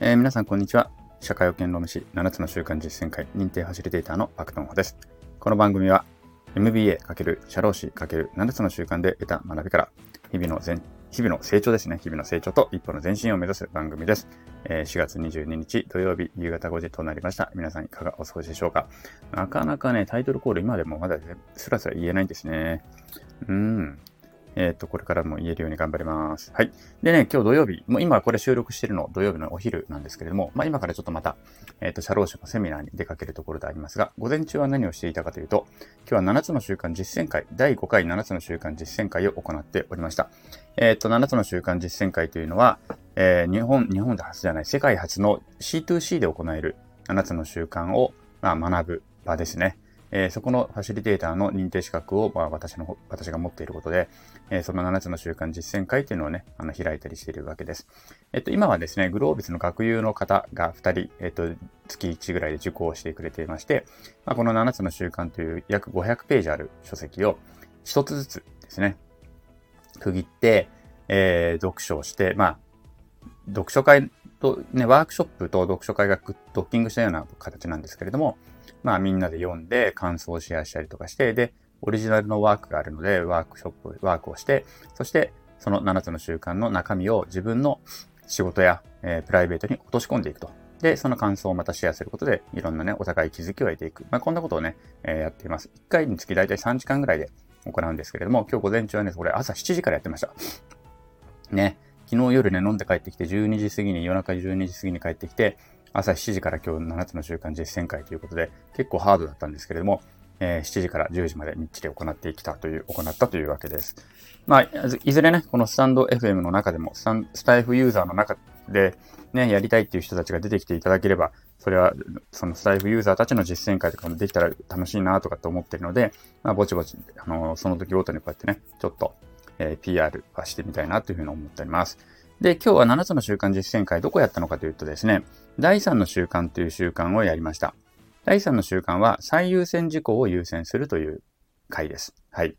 えー、皆さんこんにちは。社会保険労務士7つの習慣実践会認定ファシリテーターのパクトンホです。この番組は MBA× 社労士 ×7 つの習慣で得た学びから日々の前日々の成長ですね。日々の成長と一歩の前進を目指す番組です。えー、4月22日土曜日夕方5時となりました。皆さんいかがお過ごしでしょうか？なかなかね、タイトルコール今でもまだスラスラ言えないんですね。うん。えっ、ー、と、これからも言えるように頑張ります。はい。でね、今日土曜日、もう今これ収録してるの土曜日のお昼なんですけれども、まあ今からちょっとまた、えっ、ー、と、社労士のセミナーに出かけるところでありますが、午前中は何をしていたかというと、今日は7つの習慣実践会、第5回7つの習慣実践会を行っておりました。えっ、ー、と、7つの習慣実践会というのは、えー、日本、日本で初じゃない、世界初の C2C で行える7つの習慣を、まあ、学ぶ場ですね。えー、そこのファシリテーターの認定資格を、まあ、私の、私が持っていることで、えー、その7つの習慣実践会っていうのをね、あの、開いたりしているわけです。えっと、今はですね、グロービスの学友の方が2人、えっと、月1ぐらいで受講してくれていまして、まあ、この7つの習慣という約500ページある書籍を1つずつですね、区切って、えー、読書をして、まあ、読書会とね、ワークショップと読書会がドッキングしたような形なんですけれども、まあみんなで読んで感想をシェアしたりとかして、で、オリジナルのワークがあるので、ワークショップ、ワークをして、そしてその7つの習慣の中身を自分の仕事や、えー、プライベートに落とし込んでいくと。で、その感想をまたシェアすることで、いろんなね、お互い気づきを得ていく。まあ、こんなことをね、えー、やっています。1回につき大体3時間ぐらいで行うんですけれども、今日午前中はね、これ朝7時からやってました。ね。昨日夜ね、飲んで帰ってきて、12時過ぎに、夜中12時過ぎに帰ってきて、朝7時から今日7つの習慣実践会ということで、結構ハードだったんですけれども、えー、7時から10時までみっちり行ってきたという、行ったというわけです。まあ、いずれね、このスタンド FM の中でも、スタスタイフユーザーの中でね、やりたいっていう人たちが出てきていただければ、それは、そのスタイフユーザーたちの実践会とかもできたら楽しいなとかって思ってるので、まあ、ぼちぼち、あのー、その時ごとにこうやってね、ちょっと、えー、PR はしてみたいなというふうに思っております。で、今日は7つの習慣実践会どこやったのかというとですね、第3の習慣という習慣をやりました。第3の習慣は最優先事項を優先するという回です。はい。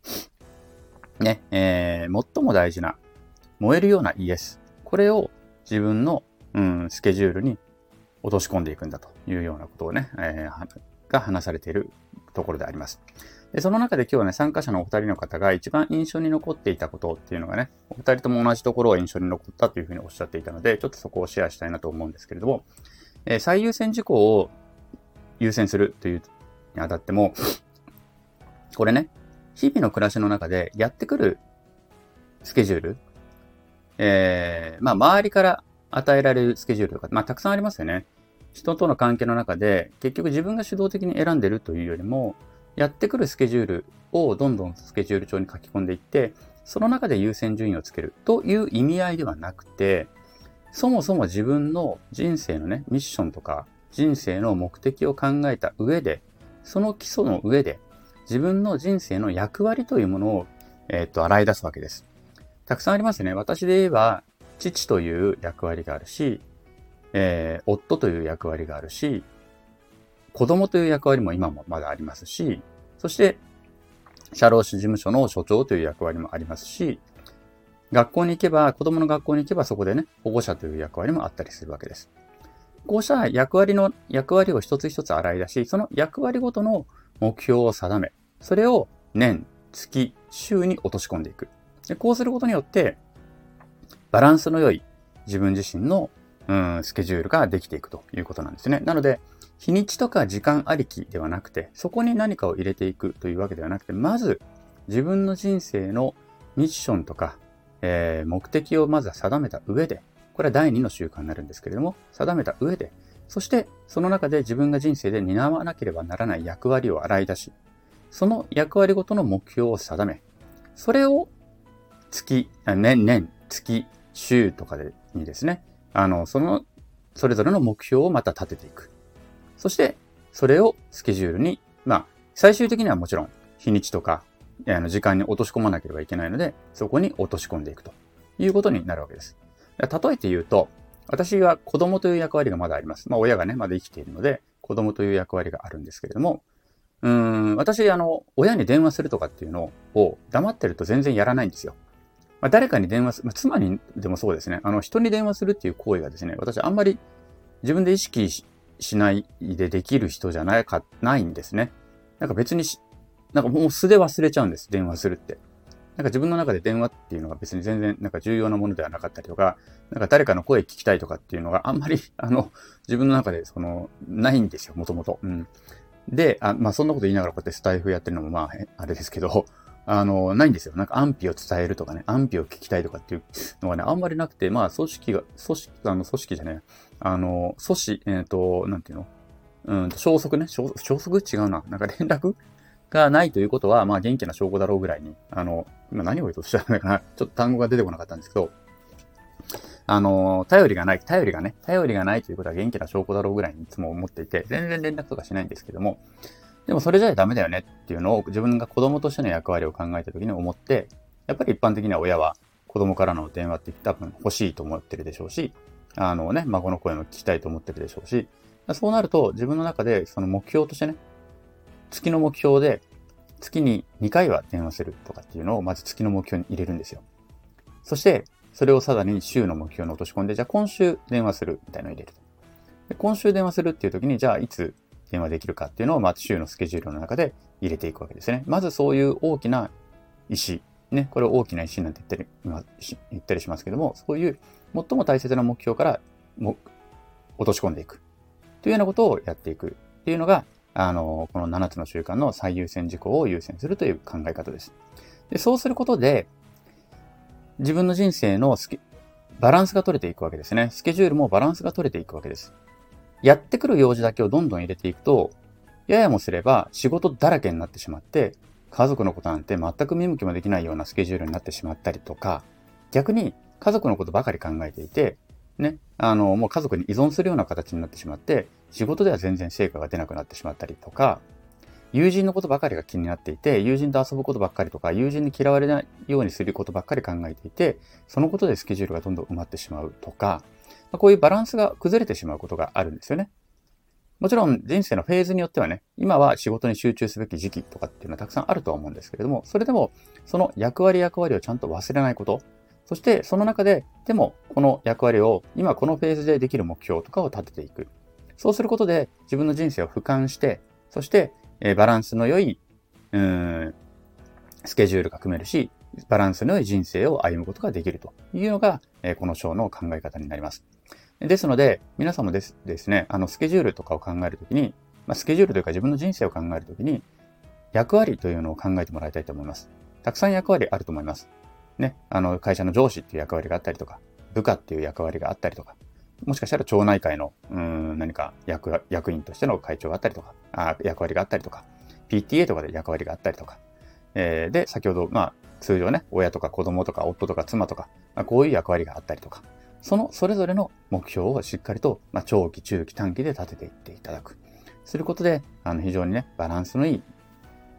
ね、えー、最も大事な燃えるようなイエス。これを自分の、うん、スケジュールに落とし込んでいくんだというようなことをね、えー、が話されているところであります。で、その中で今日はね、参加者のお二人の方が一番印象に残っていたことっていうのがね、お二人とも同じところを印象に残ったというふうにおっしゃっていたので、ちょっとそこをシェアしたいなと思うんですけれども、えー、最優先事項を優先するというにあたっても、これね、日々の暮らしの中でやってくるスケジュール、えー、まあ、周りから与えられるスケジュールとか、まあ、たくさんありますよね。人との関係の中で、結局自分が主導的に選んでるというよりも、やってくるスケジュールをどんどんスケジュール帳に書き込んでいって、その中で優先順位をつけるという意味合いではなくて、そもそも自分の人生のね、ミッションとか人生の目的を考えた上で、その基礎の上で自分の人生の役割というものを、えー、っと、洗い出すわけです。たくさんありますね。私で言えば、父という役割があるし、えー、夫という役割があるし、子供という役割も今もまだありますし、そして、社労士事務所の所長という役割もありますし、学校に行けば、子供の学校に行けばそこでね、保護者という役割もあったりするわけです。こうした役割の、役割を一つ一つ洗い出し、その役割ごとの目標を定め、それを年、月、週に落とし込んでいく。でこうすることによって、バランスの良い自分自身の、うん、スケジュールができていくということなんですね。なので、日にちとか時間ありきではなくて、そこに何かを入れていくというわけではなくて、まず自分の人生のミッションとか、えー、目的をまずは定めた上で、これは第2の習慣になるんですけれども、定めた上で、そしてその中で自分が人生で担わなければならない役割を洗い出し、その役割ごとの目標を定め、それを月、年、年、月、週とかでにですね、あの、その、それぞれの目標をまた立てていく。そして、それをスケジュールに、まあ、最終的にはもちろん、日にちとか、あの時間に落とし込まなければいけないので、そこに落とし込んでいくということになるわけです。例えて言うと、私は子供という役割がまだあります。まあ、親がね、まだ生きているので、子供という役割があるんですけれども、うーん、私、あの、親に電話するとかっていうのを黙ってると全然やらないんですよ。まあ、誰かに電話する、まあ、妻にでもそうですね。あの、人に電話するっていう行為がですね、私あんまり自分で意識ししないでできる人じゃないか、ないんですね。なんか別にしなんかもう素で忘れちゃうんです、電話するって。なんか自分の中で電話っていうのが別に全然なんか重要なものではなかったりとか、なんか誰かの声聞きたいとかっていうのがあんまり、あの、自分の中でその、ないんですよ、もともと。うん。で、あまあそんなこと言いながらこうやってスタイフやってるのもまあ、あれですけど、あの、ないんですよ。なんか安否を伝えるとかね、安否を聞きたいとかっていうのがね、あんまりなくて、まあ組織が、組織、あの、組織じゃねあの、組織、えっ、ー、と、なんていうの？うん、消息ね消。消息？違うな。なんか連絡がないということは、まあ元気な証拠だろうぐらいに、あの、今何を言うとしたのかな、ちょっと単語が出てこなかったんですけど、あの、頼りがない、頼りがね、頼りがないということは元気な証拠だろうぐらいにいつも思っていて、全然連絡とかしないんですけども、でもそれじゃダメだよねっていうのを自分が子供としての役割を考えた時に思って、やっぱり一般的には親は子供からの電話って多分欲しいと思ってるでしょうし、あのね、孫の声も聞きたいと思ってるでしょうし、そうなると自分の中でその目標としてね、月の目標で、月に2回は電話するとかっていうのをまず月の目標に入れるんですよ。そして、それをさらに週の目標に落とし込んで、じゃあ今週電話するみたいなのを入れると。今週電話するっていう時に、じゃあいつ電話できるかっていうのを、まず週のスケジュールの中で入れていくわけですね。まずそういう大きな石、ね、これを大きな石なんて言ったり、言ったりしますけども、そういう最も大切な目標からも落とし込んでいくというようなことをやっていくっていうのが、あの、この7つの習慣の最優先事項を優先するという考え方です。でそうすることで、自分の人生のバランスが取れていくわけですね。スケジュールもバランスが取れていくわけです。やってくる用事だけをどんどん入れていくと、ややもすれば仕事だらけになってしまって、家族のことなんて全く見向きもできないようなスケジュールになってしまったりとか、逆に家族のことばかり考えていて、ね、あの、もう家族に依存するような形になってしまって、仕事では全然成果が出なくなってしまったりとか、友人のことばかりが気になっていて、友人と遊ぶことばっかりとか、友人に嫌われないようにすることばっかり考えていて、そのことでスケジュールがどんどん埋まってしまうとか、まこういうバランスが崩れてしまうことがあるんですよね。もちろん人生のフェーズによってはね、今は仕事に集中すべき時期とかっていうのはたくさんあるとは思うんですけれども、それでもその役割役割をちゃんと忘れないこと、そしてその中で、でもこの役割を今このフェーズでできる目標とかを立てていく。そうすることで自分の人生を俯瞰して、そして、えバランスの良い、うん、スケジュールが組めるし、バランスの良い人生を歩むことができるというのが、えこの章の考え方になります。ですので、皆さんもですですね、あの、スケジュールとかを考えるときに、まあ、スケジュールというか自分の人生を考えるときに、役割というのを考えてもらいたいと思います。たくさん役割あると思います。ね、あの、会社の上司っていう役割があったりとか、部下っていう役割があったりとか、もしかしたら町内会の、うん、何か役、役員としての会長があったりとか、あ役割があったりとか、PTA とかで役割があったりとか、えー、で、先ほど、まあ、通常ね、親とか子供とか夫とか妻とか、まあ、こういう役割があったりとか、そのそれぞれの目標をしっかりと、まあ、長期、中期、短期で立てていっていただく。することで、あの、非常にね、バランスのいい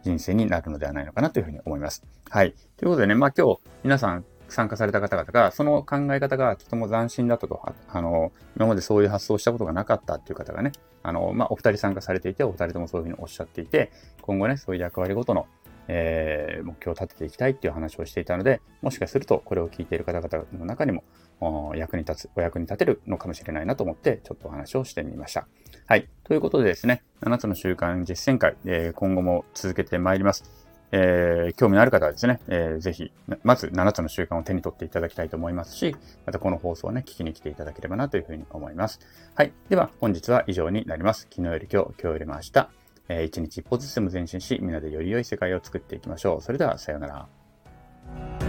人生になるのではないのかなというふうに思います。はい。ということでね、まあ今日、皆さん参加された方々が、その考え方がとても斬新だったと、あの、今までそういう発想をしたことがなかったっていう方がね、あの、まあ、お二人参加されていて、お二人ともそういうふうにおっしゃっていて、今後ね、そういう役割ごとのえー、目標を立てていきたいっていう話をしていたので、もしかするとこれを聞いている方々の中にも役に立つ、お役に立てるのかもしれないなと思って、ちょっとお話をしてみました。はい。ということでですね、7つの習慣実践会、えー、今後も続けてまいります。えー、興味のある方はですね、えー、ぜひ、まず7つの習慣を手に取っていただきたいと思いますし、またこの放送をね、聞きに来ていただければなというふうに思います。はい。では、本日は以上になります。昨日より今日、今日よりも明日。え、一日一歩ずつでも前進し、みんなでより良い世界を作っていきましょう。それでは、さようなら。